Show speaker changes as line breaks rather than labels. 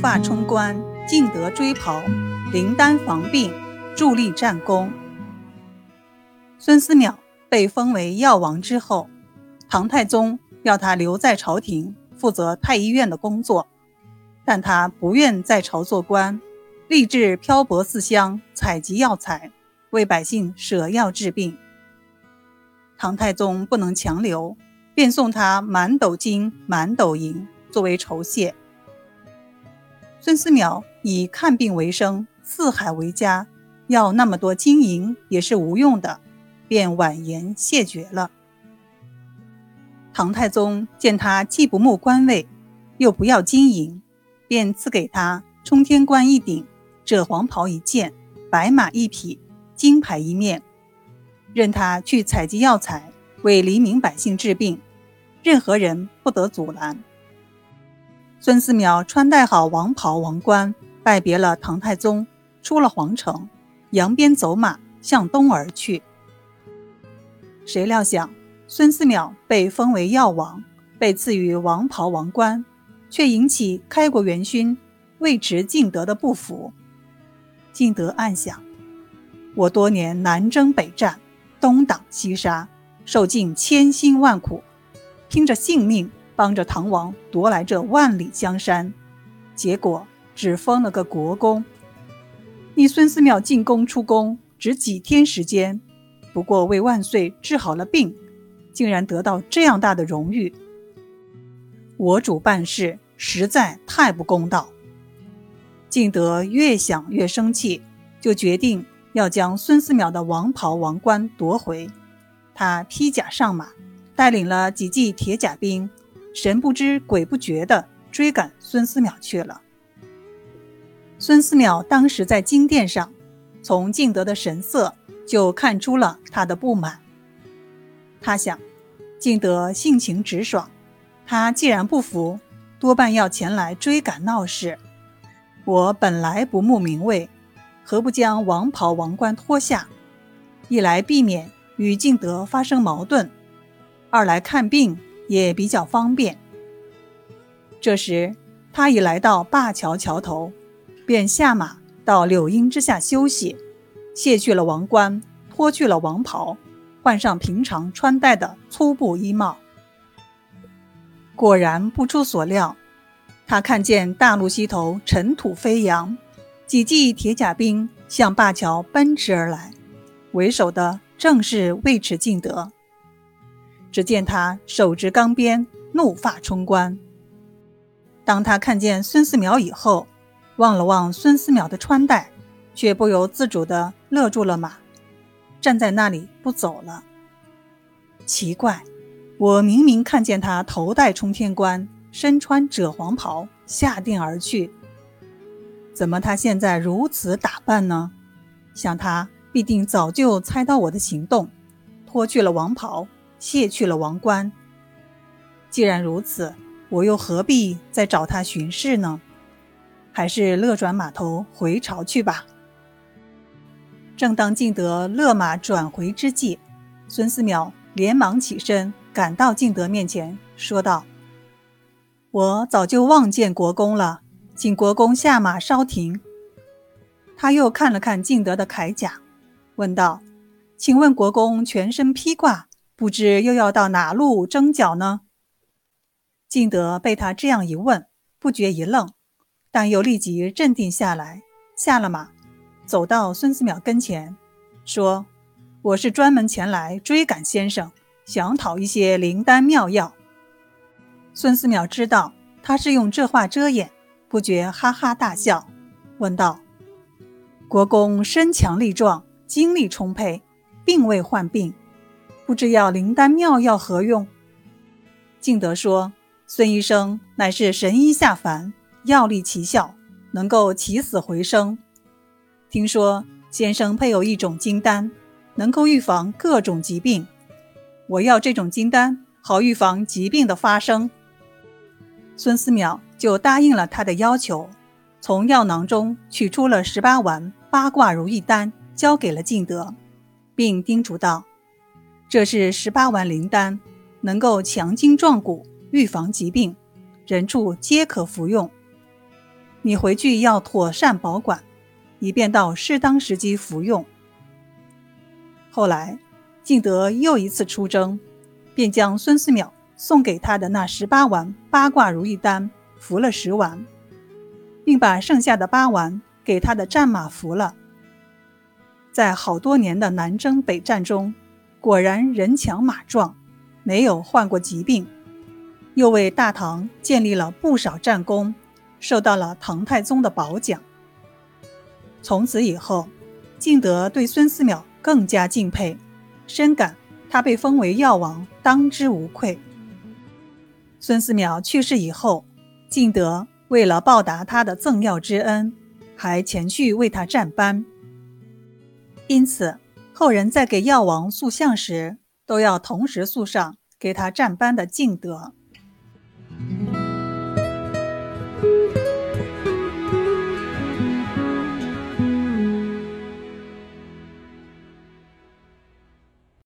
发冲冠，敬德追袍，灵丹防病，助力战功。孙思邈被封为药王之后，唐太宗要他留在朝廷，负责太医院的工作，但他不愿在朝做官，立志漂泊四乡，采集药材，为百姓舍药治病。唐太宗不能强留，便送他满斗金、满斗银作为酬谢。孙思邈以看病为生，四海为家，要那么多金银也是无用的。便婉言谢绝了。唐太宗见他既不慕官位，又不要金银，便赐给他冲天冠一顶、赭黄袍一件、白马一匹、金牌一面，任他去采集药材，为黎民百姓治病，任何人不得阻拦。孙思邈穿戴好王袍王冠，拜别了唐太宗，出了皇城，扬鞭走马向东而去。谁料想，孙思邈被封为药王，被赐予王袍王冠，却引起开国元勋尉迟敬德的不服。敬德暗想：我多年南征北战，东挡西杀，受尽千辛万苦，拼着性命帮着唐王夺来这万里江山，结果只封了个国公。你孙思邈进宫出宫只几天时间。不过为万岁治好了病，竟然得到这样大的荣誉，我主办事实在太不公道。敬德越想越生气，就决定要将孙思邈的王袍王冠夺回。他披甲上马，带领了几骑铁甲兵，神不知鬼不觉地追赶孙思邈去了。孙思邈当时在金殿上，从敬德的神色。就看出了他的不满。他想，敬德性情直爽，他既然不服，多半要前来追赶闹事。我本来不慕名位，何不将王袍王冠脱下？一来避免与敬德发生矛盾，二来看病也比较方便。这时，他已来到灞桥桥头，便下马到柳荫之下休息。卸去了王冠，脱去了王袍，换上平常穿戴的粗布衣帽。果然不出所料，他看见大路西头尘土飞扬，几骑铁甲兵向灞桥奔驰而来，为首的正是尉迟敬德。只见他手执钢鞭，怒发冲冠。当他看见孙思邈以后，望了望孙思邈的穿戴。却不由自主地勒住了马，站在那里不走了。奇怪，我明明看见他头戴冲天冠，身穿赭黄袍下殿而去，怎么他现在如此打扮呢？想他必定早就猜到我的行动，脱去了王袍，卸去了王冠。既然如此，我又何必再找他巡视呢？还是勒转马头回朝去吧。正当敬德勒马转回之际，孙思邈连忙起身，赶到敬德面前，说道：“我早就望见国公了，请国公下马稍停。”他又看了看敬德的铠甲，问道：“请问国公全身披挂，不知又要到哪路征剿呢？”敬德被他这样一问，不觉一愣，但又立即镇定下来，下了马。走到孙思邈跟前，说：“我是专门前来追赶先生，想讨一些灵丹妙药。”孙思邈知道他是用这话遮掩，不觉哈哈大笑，问道：“国公身强力壮，精力充沛，并未患病，不知要灵丹妙药何用？”敬德说：“孙医生乃是神医下凡，药力奇效，能够起死回生。”听说先生配有一种金丹，能够预防各种疾病。我要这种金丹，好预防疾病的发生。孙思邈就答应了他的要求，从药囊中取出了十八丸八卦如意丹，交给了敬德，并叮嘱道：“这是十八丸灵丹，能够强筋壮骨，预防疾病，人畜皆可服用。你回去要妥善保管，以便到适当时机服用。”后来，敬德又一次出征，便将孙思邈送给他的那十八丸八卦如意丹服了十丸，并把剩下的八丸给他的战马服了。在好多年的南征北战中，果然人强马壮，没有患过疾病，又为大唐建立了不少战功，受到了唐太宗的褒奖。从此以后，敬德对孙思邈。更加敬佩，深感他被封为药王，当之无愧。孙思邈去世以后，敬德为了报答他的赠药之恩，还前去为他占班。因此，后人在给药王塑像时，都要同时塑上给他占班的敬德。